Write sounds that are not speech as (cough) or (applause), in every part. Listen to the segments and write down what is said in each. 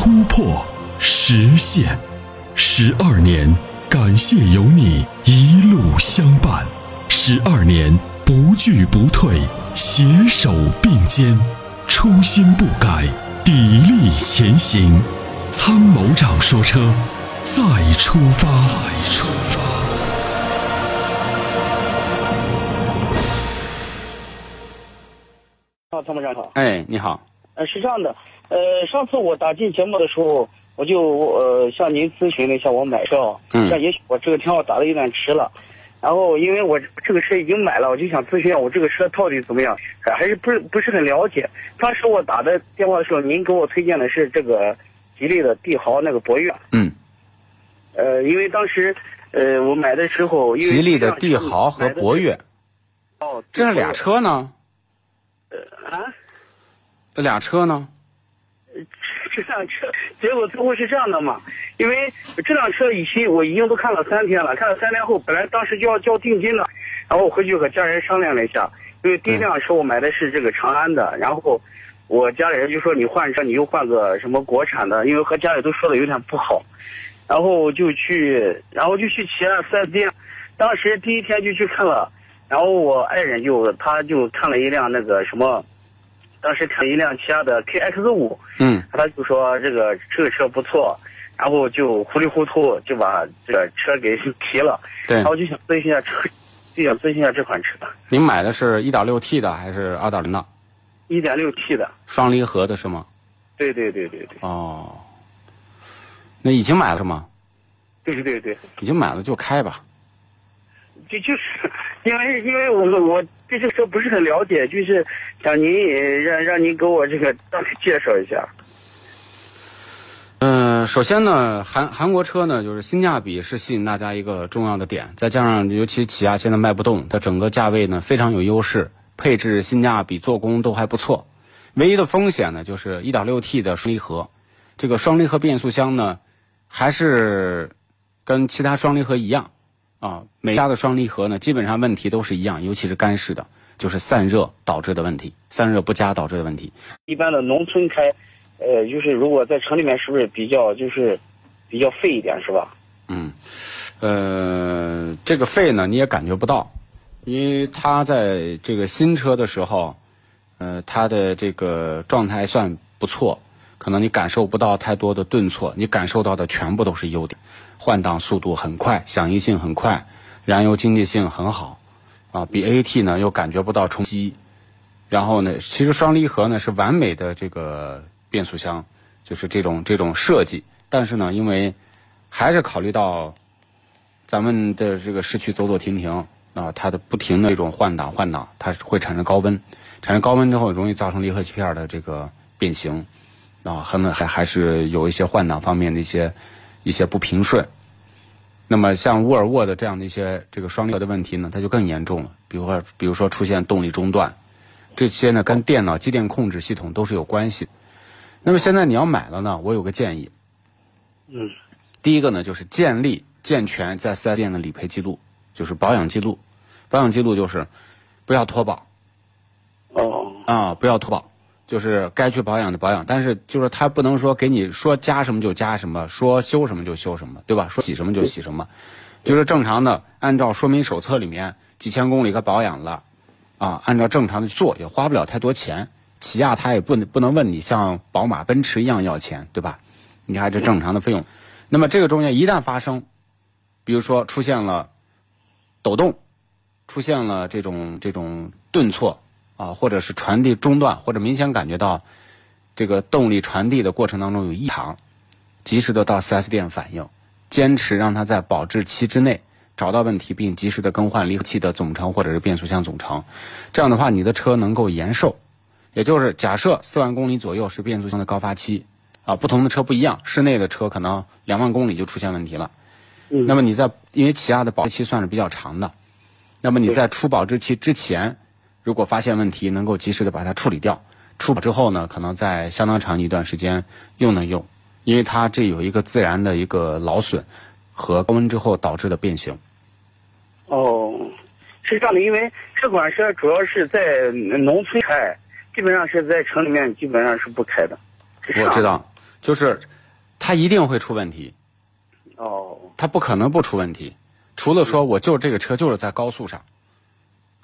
突破、实现。十二年，感谢有你一路相伴。十二年，不惧不退，携手并肩，初心不改，砥砺前行。参谋长说：“车，再出发。”再出发。啊，参谋长好。哎，你好。呃，是这样的，呃，上次我打进节目的时候，我就呃向您咨询了一下我买车，嗯像也许我这个电话打的有点迟了，然后因为我这个车已经买了，我就想咨询一下我这个车到底怎么样，还还是不是不是很了解。当时我打的电话的时候，您给我推荐的是这个吉利的帝豪那个博越，嗯，呃，因为当时呃我买的时候，因为吉利的帝豪和博越，哦，这是俩车呢？呃啊。这俩车呢？(laughs) 这辆车，结果最后是这样的嘛？因为这辆车已经我已经都看了三天了，看了三天后，本来当时就要交定金了，然后我回去和家人商量了一下，因为第一辆车我买的是这个长安的，然后我家里人就说你换车你又换个什么国产的，因为和家里都说的有点不好，然后就去，然后就去骑了四 S 店，当时第一天就去看了，然后我爱人就他就看了一辆那个什么。当时看一辆起亚的 KX 五，嗯，他就说这个这个车不错，然后就糊里糊涂就把这个车给 (laughs) 提了，对然。后就想咨询一下车，就想咨询一下这款车，您买的是一点六 T 的还是二点零的？一点六 T 的，双离合的是吗？对对对对对哦，那已经买了是吗？对对对，已经买了就开吧。就就是因为因为我我对这个车不是很了解，就是想您让让您给我这个大概介绍一下。嗯、首先呢，韩韩国车呢，就是性价比是吸引大家一个重要的点，再加上尤其起亚现在卖不动，它整个价位呢非常有优势，配置、性价比、做工都还不错。唯一的风险呢，就是 1.6T 的双离合，这个双离合变速箱呢，还是跟其他双离合一样啊，每家的双离合呢，基本上问题都是一样，尤其是干式的，就是散热导致的问题，散热不佳导致的问题。一般的农村开，呃，就是如果在城里面是不是比较就是比较费一点是吧？嗯，呃，这个费呢你也感觉不到，因为它在这个新车的时候，呃，它的这个状态算不错，可能你感受不到太多的顿挫，你感受到的全部都是优点，换挡速度很快，响应性很快，燃油经济性很好，啊，比 AT 呢又感觉不到冲击，然后呢，其实双离合呢是完美的这个变速箱，就是这种这种设计，但是呢，因为还是考虑到咱们的这个市区走走停停啊，它的不停的这种换挡换挡，它会产生高温，产生高温之后容易造成离合器片的这个变形。啊，可能还还是有一些换挡方面的一些一些不平顺。那么像沃尔沃的这样的一些这个双离合的问题呢，它就更严重了，比如说比如说出现动力中断，这些呢跟电脑机电控制系统都是有关系。那么现在你要买了呢，我有个建议，嗯，第一个呢，就是建立健全在四 S 店的理赔记录，就是保养记录。保养记录就是不要脱保。哦，啊，不要脱保，就是该去保养的保养。但是就是他不能说给你说加什么就加什么，说修什么就修什么，对吧？说洗什么就洗什么，就是正常的按照说明手册里面几千公里个保养了，啊，按照正常的做，也花不了太多钱。起亚他也不能不能问你像宝马、奔驰一样要钱，对吧？你还是正常的费用。那么这个中间一旦发生，比如说出现了抖动，出现了这种这种顿挫啊，或者是传递中断，或者明显感觉到这个动力传递的过程当中有异常，及时的到 4S 店反映，坚持让它在保质期之内找到问题，并及时的更换离合器的总成或者是变速箱总成。这样的话，你的车能够延寿。也就是假设四万公里左右是变速箱的高发期，啊，不同的车不一样，室内的车可能两万公里就出现问题了。嗯，那么你在因为起亚的保质期算是比较长的，那么你在出保质期之前，如果发现问题，能够及时的把它处理掉。处理之后呢，可能在相当长一段时间又能用，因为它这有一个自然的一个劳损和高温之后导致的变形。哦，是这样的，因为这款车主要是在农村开，基本上是在城里面基本上是不开的。我知。道，就是它一定会出问题，哦，它不可能不出问题。除了说我就这个车就是在高速上，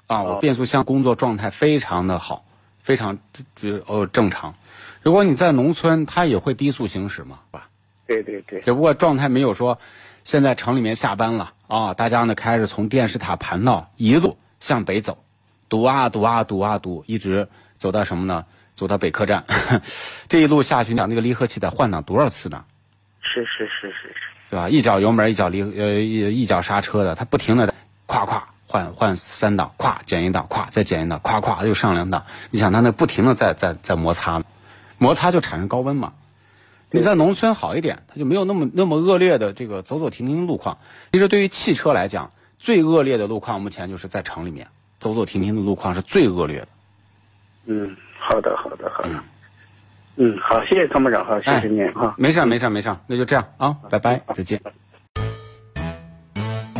啊，我哦变速箱工作状态非常的好，非常就呃正常。如果你在农村，它也会低速行驶嘛，吧？对对对，只不过状态没有说，现在城里面下班了啊，大家呢开始从电视塔盘道一路向北走，堵啊堵啊堵啊堵，一直走到什么呢？走到北客站，(laughs) 这一路下去，你想那个离合器得换挡多少次呢？是是是是是。对吧？一脚油门，一脚离呃一一脚刹车的，它不停的咵咵换换三档，咵减一档，咵再减一档，咵咵又上两档。你想它那不停的在在在摩擦，摩擦就产生高温嘛。你在农村好一点，它就没有那么那么恶劣的这个走走停停的路况。其实对于汽车来讲，最恶劣的路况目前就是在城里面走走停停的路况是最恶劣的。嗯，好的好的好的。嗯，好，谢谢参谋长，好，谢谢您哈。没事儿没事儿没事儿，那就这样啊，拜拜，再见。